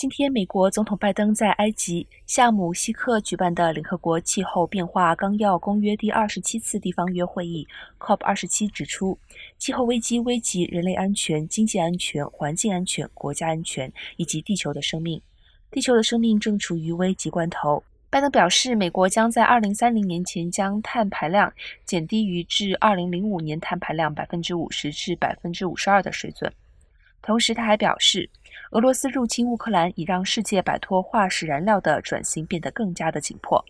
今天，美国总统拜登在埃及夏姆希克举办的联合国气候变化纲要公约第二十七次地方约会议 （COP 二十七）指出，气候危机危及人类安全、经济安全、环境安全、国家安全以及地球的生命。地球的生命正处于危急关头。拜登表示，美国将在二零三零年前将碳排量减低于至二零零五年碳排量百分之五十至百分之五十二的水准。同时，他还表示，俄罗斯入侵乌克兰已让世界摆脱化石燃料的转型变得更加的紧迫。